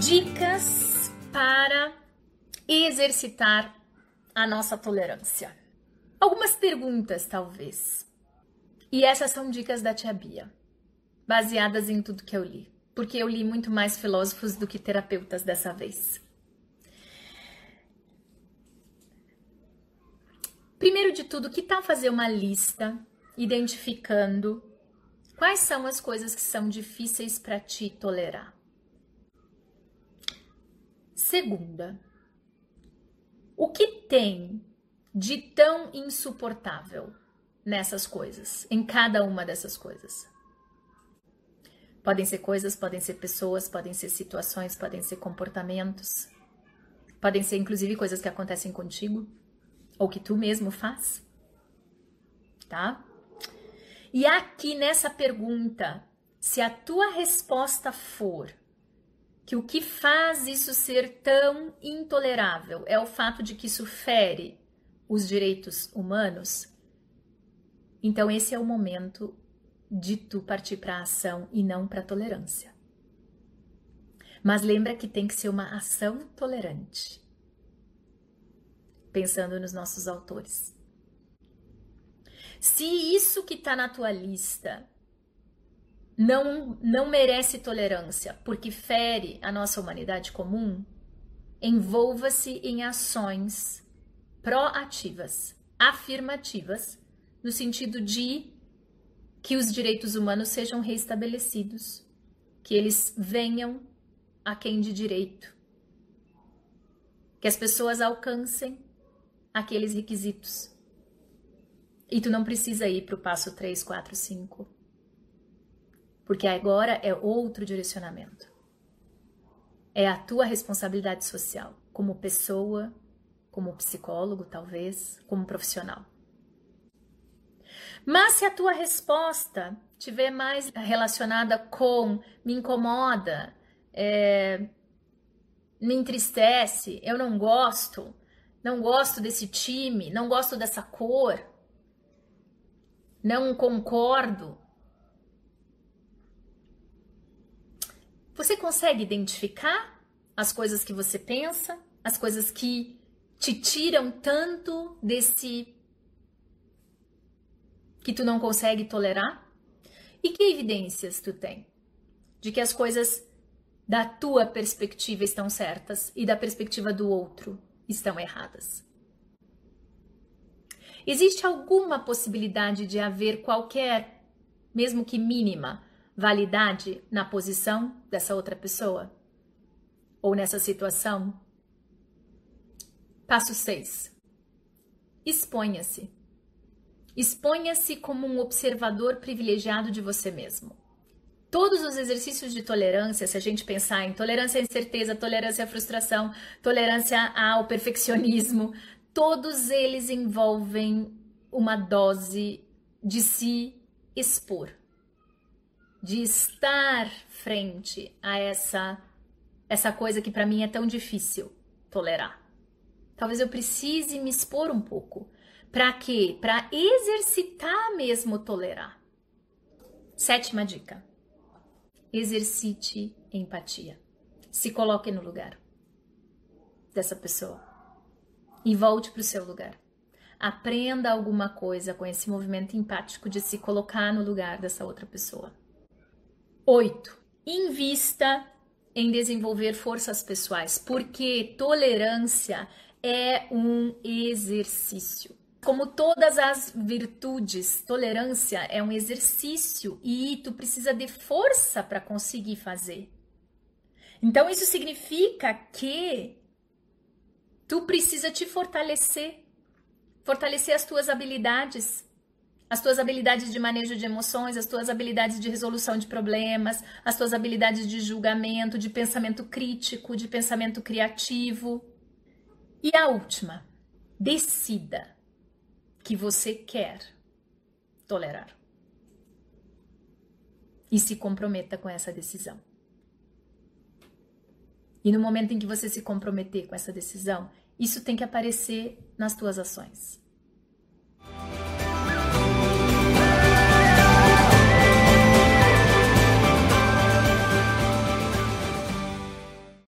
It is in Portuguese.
Dicas para exercitar a nossa tolerância. Algumas perguntas, talvez. E essas são dicas da tia Bia, baseadas em tudo que eu li, porque eu li muito mais filósofos do que terapeutas dessa vez. Primeiro de tudo, que tal fazer uma lista identificando quais são as coisas que são difíceis para ti tolerar? Segunda, o que tem de tão insuportável nessas coisas, em cada uma dessas coisas? Podem ser coisas, podem ser pessoas, podem ser situações, podem ser comportamentos, podem ser inclusive coisas que acontecem contigo ou que tu mesmo faz, tá? E aqui nessa pergunta, se a tua resposta for que o que faz isso ser tão intolerável é o fato de que isso fere os direitos humanos, então esse é o momento de tu partir para ação e não para tolerância. Mas lembra que tem que ser uma ação tolerante pensando nos nossos autores. Se isso que está na tua lista não, não merece tolerância porque fere a nossa humanidade comum, envolva-se em ações proativas, afirmativas, no sentido de que os direitos humanos sejam restabelecidos, que eles venham a quem de direito, que as pessoas alcancem aqueles requisitos. E tu não precisa ir para o passo 3, 4, 5. Porque agora é outro direcionamento. É a tua responsabilidade social, como pessoa, como psicólogo, talvez, como profissional. Mas se a tua resposta tiver mais relacionada com me incomoda, é, me entristece, eu não gosto, não gosto desse time, não gosto dessa cor, não concordo. Você consegue identificar as coisas que você pensa, as coisas que te tiram tanto desse que tu não consegue tolerar? E que evidências tu tem de que as coisas da tua perspectiva estão certas e da perspectiva do outro estão erradas. Existe alguma possibilidade de haver qualquer, mesmo que mínima, validade na posição dessa outra pessoa? Ou nessa situação? Passo 6. Exponha-se. Exponha-se como um observador privilegiado de você mesmo. Todos os exercícios de tolerância, se a gente pensar em tolerância à incerteza, tolerância à frustração, tolerância ao perfeccionismo, todos eles envolvem uma dose de se expor, de estar frente a essa essa coisa que para mim é tão difícil tolerar. Talvez eu precise me expor um pouco. Para quê? Para exercitar mesmo tolerar. Sétima dica exercite empatia. Se coloque no lugar dessa pessoa e volte para o seu lugar. Aprenda alguma coisa com esse movimento empático de se colocar no lugar dessa outra pessoa. 8. Invista em desenvolver forças pessoais, porque tolerância é um exercício. Como todas as virtudes, tolerância é um exercício e tu precisa de força para conseguir fazer. Então isso significa que tu precisa te fortalecer, fortalecer as tuas habilidades, as tuas habilidades de manejo de emoções, as tuas habilidades de resolução de problemas, as tuas habilidades de julgamento, de pensamento crítico, de pensamento criativo. E a última, decida que você quer tolerar. E se comprometa com essa decisão. E no momento em que você se comprometer com essa decisão, isso tem que aparecer nas tuas ações.